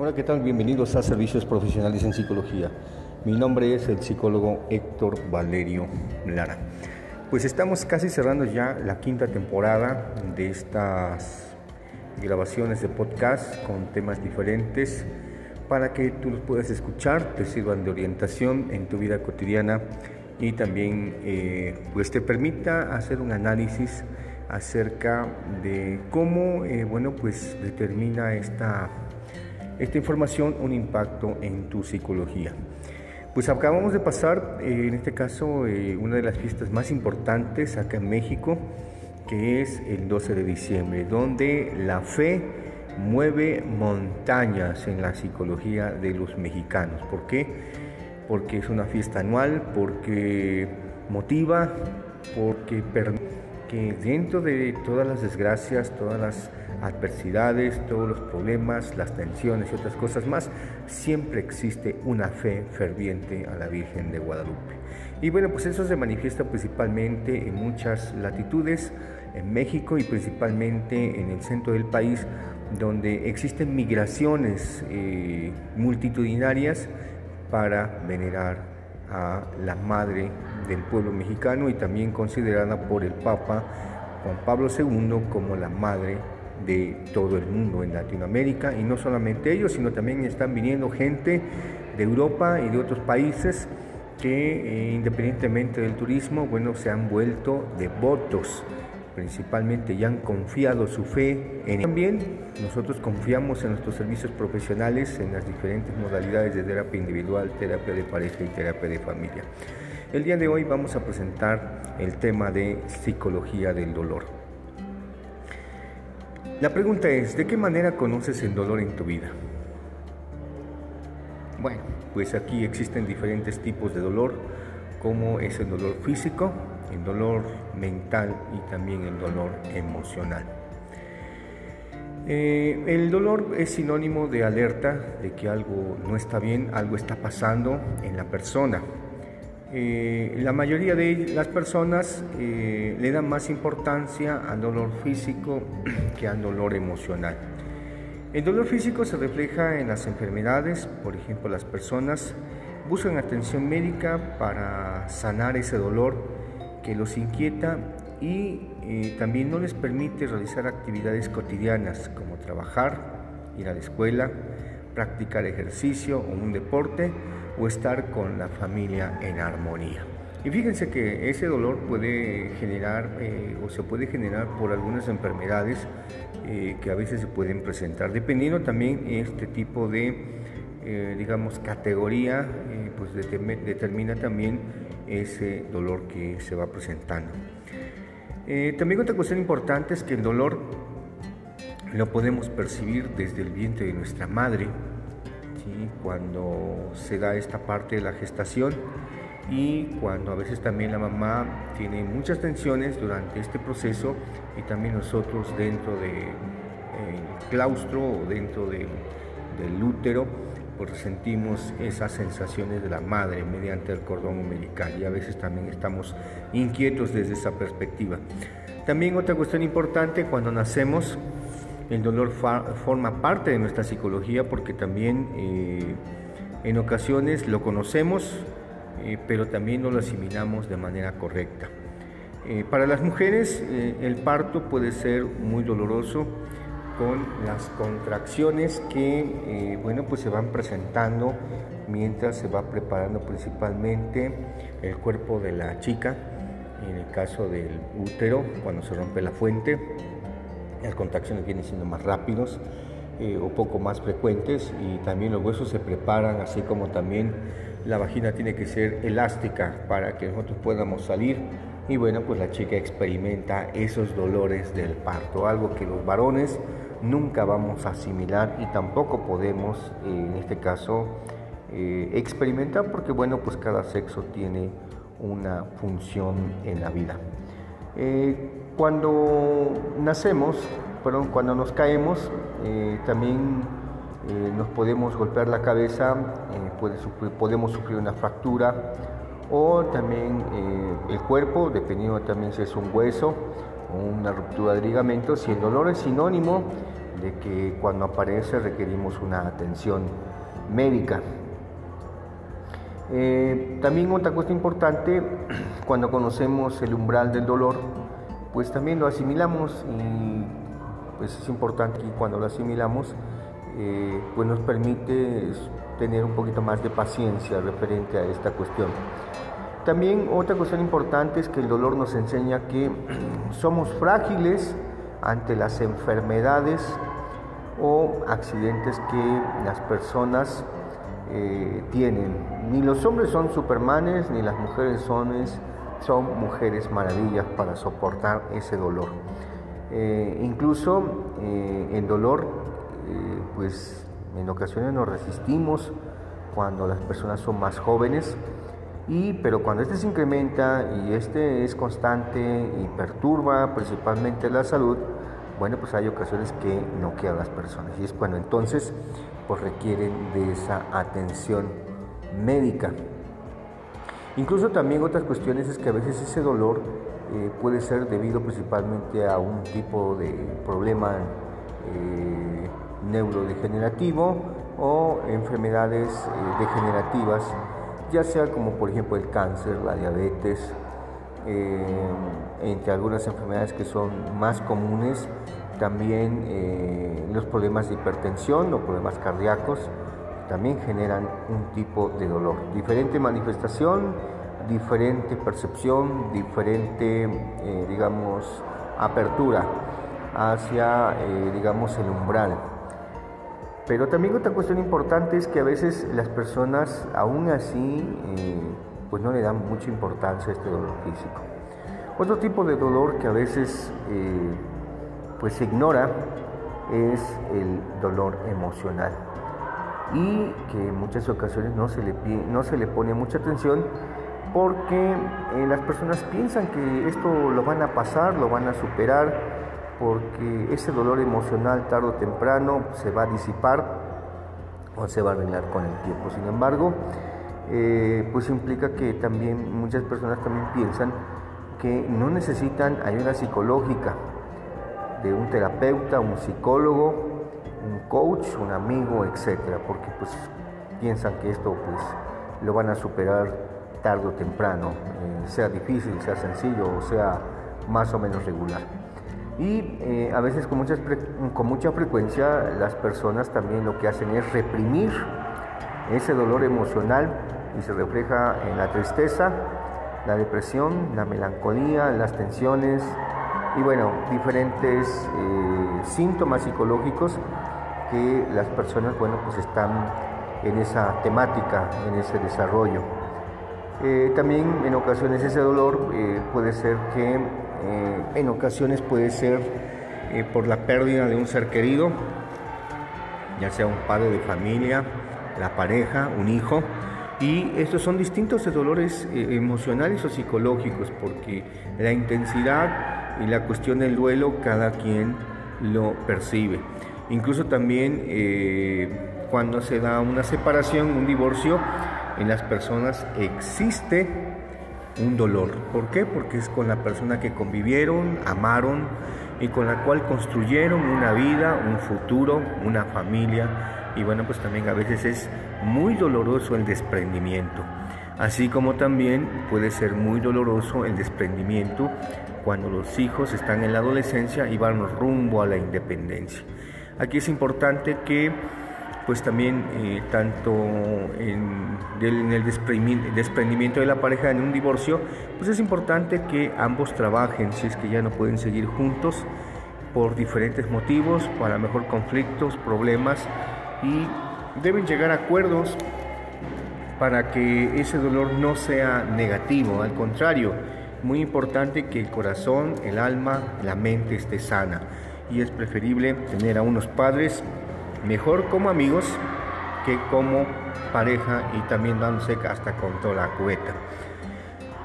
Hola, ¿qué tal? Bienvenidos a Servicios Profesionales en Psicología. Mi nombre es el psicólogo Héctor Valerio Lara. Pues estamos casi cerrando ya la quinta temporada de estas grabaciones de podcast con temas diferentes para que tú los puedas escuchar, te sirvan de orientación en tu vida cotidiana y también eh, pues te permita hacer un análisis acerca de cómo eh, bueno pues determina esta esta información un impacto en tu psicología. Pues acabamos de pasar, eh, en este caso, eh, una de las fiestas más importantes acá en México, que es el 12 de diciembre, donde la fe mueve montañas en la psicología de los mexicanos. ¿Por qué? Porque es una fiesta anual, porque motiva, porque permite que dentro de todas las desgracias, todas las adversidades, todos los problemas, las tensiones y otras cosas más, siempre existe una fe ferviente a la Virgen de Guadalupe. Y bueno, pues eso se manifiesta principalmente en muchas latitudes, en México y principalmente en el centro del país, donde existen migraciones eh, multitudinarias para venerar a la madre del pueblo mexicano y también considerada por el Papa Juan Pablo II como la madre de todo el mundo en Latinoamérica. Y no solamente ellos, sino también están viniendo gente de Europa y de otros países que eh, independientemente del turismo, bueno, se han vuelto devotos principalmente y han confiado su fe en También nosotros confiamos en nuestros servicios profesionales en las diferentes modalidades de terapia individual, terapia de pareja y terapia de familia. El día de hoy vamos a presentar el tema de psicología del dolor. La pregunta es, ¿de qué manera conoces el dolor en tu vida? Bueno, pues aquí existen diferentes tipos de dolor, como es el dolor físico, el dolor mental y también el dolor emocional. Eh, el dolor es sinónimo de alerta de que algo no está bien, algo está pasando en la persona. Eh, la mayoría de las personas eh, le dan más importancia al dolor físico que al dolor emocional. El dolor físico se refleja en las enfermedades, por ejemplo, las personas buscan atención médica para sanar ese dolor los inquieta y eh, también no les permite realizar actividades cotidianas como trabajar, ir a la escuela, practicar ejercicio o un deporte o estar con la familia en armonía. Y fíjense que ese dolor puede generar eh, o se puede generar por algunas enfermedades eh, que a veces se pueden presentar, dependiendo también este tipo de, digamos, categoría, pues determina también ese dolor que se va presentando. Eh, también otra cuestión importante es que el dolor lo podemos percibir desde el vientre de nuestra madre, cuando se da esta parte de la gestación y cuando a veces también la mamá tiene muchas tensiones durante este proceso y también nosotros dentro del de, claustro o dentro del útero pues sentimos esas sensaciones de la madre mediante el cordón umbilical y a veces también estamos inquietos desde esa perspectiva. También otra cuestión importante, cuando nacemos, el dolor forma parte de nuestra psicología porque también eh, en ocasiones lo conocemos, eh, pero también no lo asimilamos de manera correcta. Eh, para las mujeres el parto puede ser muy doloroso con las contracciones que eh, bueno pues se van presentando mientras se va preparando principalmente el cuerpo de la chica en el caso del útero cuando se rompe la fuente. Las contracciones vienen siendo más rápidos eh, o poco más frecuentes y también los huesos se preparan así como también la vagina tiene que ser elástica para que nosotros podamos salir. Y bueno pues la chica experimenta esos dolores del parto algo que los varones nunca vamos a asimilar y tampoco podemos, eh, en este caso, eh, experimentar porque, bueno, pues cada sexo tiene una función en la vida. Eh, cuando nacemos, perdón, cuando nos caemos, también nos podemos golpear la cabeza, podemos sufrir una fractura o también el cuerpo, dependiendo también si es un hueso, una ruptura de ligamentos y el dolor es sinónimo de que cuando aparece requerimos una atención médica. Eh, también otra cosa importante, cuando conocemos el umbral del dolor, pues también lo asimilamos y pues es importante que cuando lo asimilamos, eh, pues nos permite tener un poquito más de paciencia referente a esta cuestión. También otra cuestión importante es que el dolor nos enseña que somos frágiles ante las enfermedades o accidentes que las personas eh, tienen. Ni los hombres son supermanes, ni las mujeres son, mujeres maravillas para soportar ese dolor. Eh, incluso eh, en dolor, pues en ocasiones nos resistimos cuando las personas son más jóvenes, y, pero cuando este se incrementa y este es constante y perturba principalmente la salud, bueno, pues hay ocasiones que no quedan las personas y es cuando entonces pues requieren de esa atención médica. Incluso también otras cuestiones es que a veces ese dolor eh, puede ser debido principalmente a un tipo de problema eh, neurodegenerativo o enfermedades eh, degenerativas, ya sea como por ejemplo el cáncer, la diabetes, entre algunas enfermedades que son más comunes también eh, los problemas de hipertensión o problemas cardíacos también generan un tipo de dolor. Diferente manifestación, diferente percepción, diferente, eh, digamos, apertura hacia, eh, digamos, el umbral. Pero también otra cuestión importante es que a veces las personas, aún así, pues no le dan mucha importancia a este dolor físico. Otro tipo de dolor que a veces pues se ignora es el dolor emocional y que en muchas ocasiones no se le, no se le pone mucha atención porque eh, las personas piensan que esto lo van a pasar, lo van a superar, porque ese dolor emocional tarde o temprano se va a disipar o se va a arreglar con el tiempo. Sin embargo, eh, pues implica que también muchas personas también piensan que no necesitan ayuda psicológica, de un terapeuta, un psicólogo, un coach, un amigo, etcétera, porque pues piensan que esto pues lo van a superar tarde o temprano, eh, sea difícil, sea sencillo o sea más o menos regular. Y eh, a veces con, muchas, con mucha frecuencia las personas también lo que hacen es reprimir ese dolor emocional y se refleja en la tristeza, la depresión, la melancolía, las tensiones, y bueno, diferentes eh, síntomas psicológicos que las personas, bueno, pues están en esa temática, en ese desarrollo. Eh, también en ocasiones ese dolor eh, puede ser que en ocasiones puede ser por la pérdida de un ser querido, ya sea un padre de familia, la pareja, un hijo, y estos son distintos dolores emocionales o psicológicos porque la intensidad y la cuestión del duelo cada quien lo percibe. Incluso también eh, cuando se da una separación, un divorcio, en las personas existe un dolor. ¿Por qué? Porque es con la persona que convivieron, amaron y con la cual construyeron una vida, un futuro, una familia. Y bueno, pues también a veces es muy doloroso el desprendimiento. Así como también puede ser muy doloroso el desprendimiento cuando los hijos están en la adolescencia y van rumbo a la independencia. Aquí es importante que pues también eh, tanto en, el desprendimiento de la pareja en un divorcio, pues es importante que ambos trabajen si es que ya no pueden seguir juntos por diferentes motivos, para mejor conflictos, problemas y deben llegar a acuerdos para que ese dolor no sea negativo, al contrario, muy importante que el corazón, el alma, la mente esté sana. Y es preferible tener a unos padres mejor como amigos que como pareja y también dándose hasta con toda la cubeta.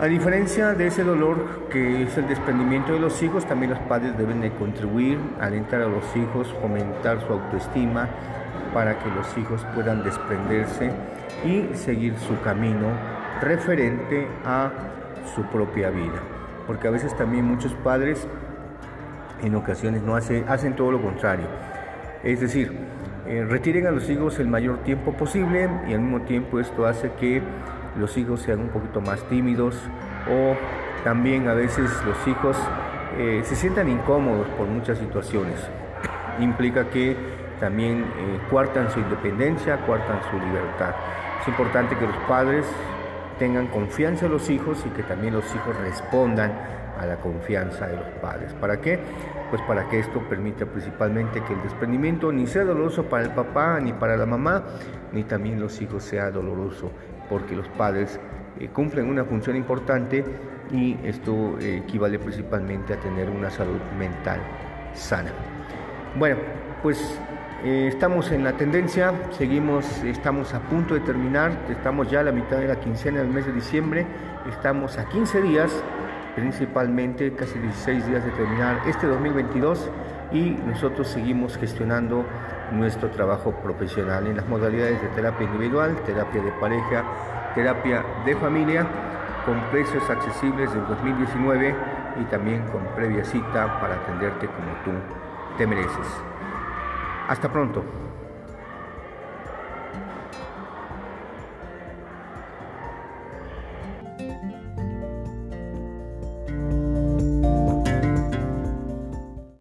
A diferencia de ese dolor que es el desprendimiento de los hijos, también los padres deben de contribuir, alentar a los hijos, fomentar su autoestima para que los hijos puedan desprenderse y seguir su camino referente a su propia vida. Porque a veces también muchos padres en ocasiones no hacen todo lo contrario. Es decir, eh, retiren a los hijos el mayor tiempo posible y al mismo tiempo esto hace que los hijos sean un poquito más tímidos o también a veces los hijos eh, se sientan incómodos por muchas situaciones. Implica que también eh, cuartan su independencia, cuartan su libertad. Es importante que los padres tengan confianza los hijos y que también los hijos respondan a la confianza de los padres. ¿Para qué? Pues para que esto permita principalmente que el desprendimiento ni sea doloroso para el papá ni para la mamá, ni también los hijos sea doloroso, porque los padres eh, cumplen una función importante y esto eh, equivale principalmente a tener una salud mental sana. Bueno, pues eh, estamos en la tendencia, seguimos, estamos a punto de terminar, estamos ya a la mitad de la quincena del mes de diciembre, estamos a 15 días, principalmente casi 16 días de terminar este 2022 y nosotros seguimos gestionando nuestro trabajo profesional en las modalidades de terapia individual, terapia de pareja, terapia de familia, con precios accesibles del 2019 y también con previa cita para atenderte como tú te mereces. Hasta pronto.